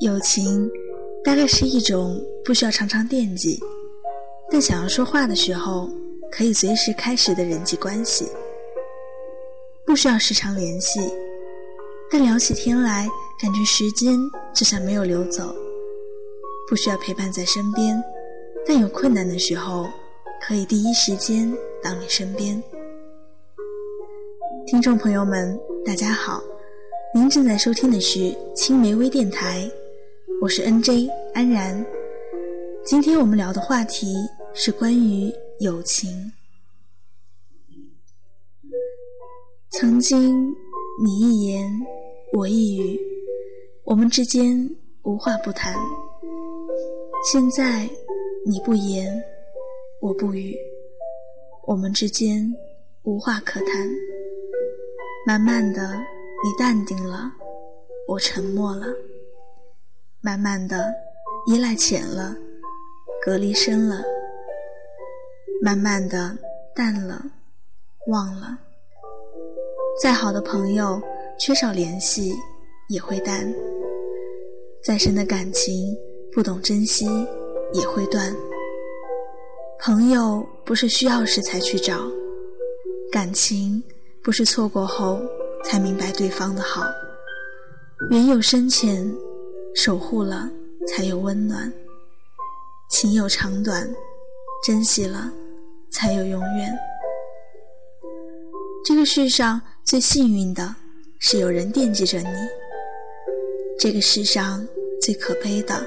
友情大概是一种不需要常常惦记，但想要说话的时候可以随时开始的人际关系。不需要时常联系，但聊起天来感觉时间就像没有流走。不需要陪伴在身边，但有困难的时候可以第一时间到你身边。听众朋友们，大家好，您正在收听的是青梅微电台，我是 NJ 安然。今天我们聊的话题是关于友情。曾经你一言我一语，我们之间无话不谈。现在你不言我不语，我们之间无话可谈。慢慢的，你淡定了，我沉默了；慢慢的，依赖浅了，隔离深了；慢慢的，淡了，忘了。再好的朋友，缺少联系也会淡；再深的感情，不懂珍惜也会断。朋友不是需要时才去找，感情。不是错过后才明白对方的好，缘有深浅，守护了才有温暖；情有长短，珍惜了才有永远。这个世上最幸运的是有人惦记着你，这个世上最可悲的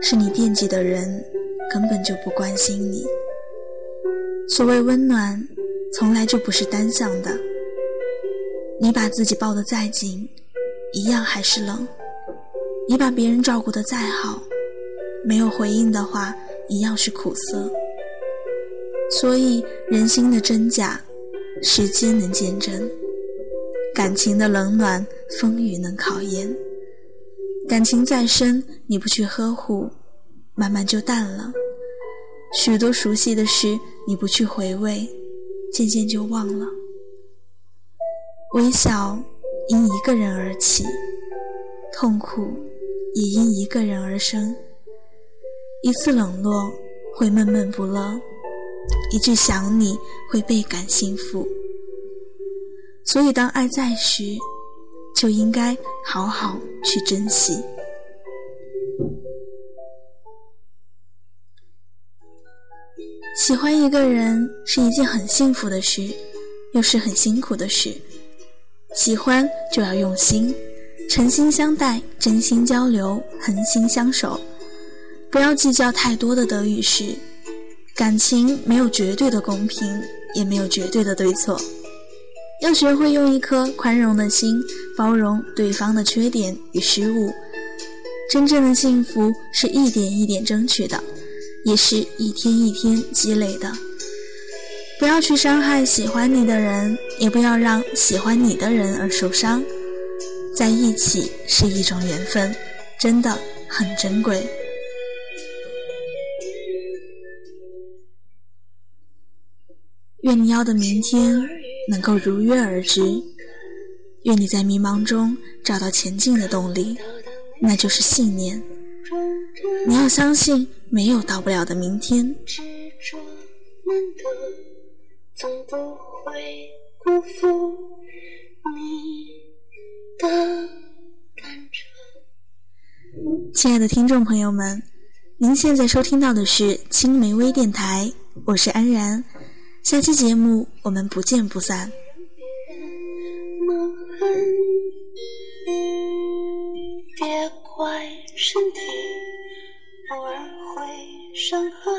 是你惦记的人根本就不关心你。所谓温暖，从来就不是单向的。你把自己抱得再紧，一样还是冷；你把别人照顾得再好，没有回应的话，一样是苦涩。所以，人心的真假，时间能见证；感情的冷暖，风雨能考验。感情再深，你不去呵护，慢慢就淡了；许多熟悉的事，你不去回味，渐渐就忘了。微笑因一个人而起，痛苦也因一个人而生。一次冷落会闷闷不乐，一句想你会倍感幸福。所以，当爱在时，就应该好好去珍惜。喜欢一个人是一件很幸福的事，又是很辛苦的事。喜欢就要用心，诚心相待，真心交流，恒心相守，不要计较太多的得与失。感情没有绝对的公平，也没有绝对的对错，要学会用一颗宽容的心包容对方的缺点与失误。真正的幸福是一点一点争取的，也是一天一天积累的。不要去伤害喜欢你的人，也不要让喜欢你的人而受伤。在一起是一种缘分，真的很珍贵。愿你要的明天能够如约而至，愿你在迷茫中找到前进的动力，那就是信念。你要相信，没有到不了的明天。总不会辜负你的亲爱的听众朋友们，您现在收听到的是青梅微电台，我是安然。下期节目我们不见不散。别怪身体偶尔会伤害。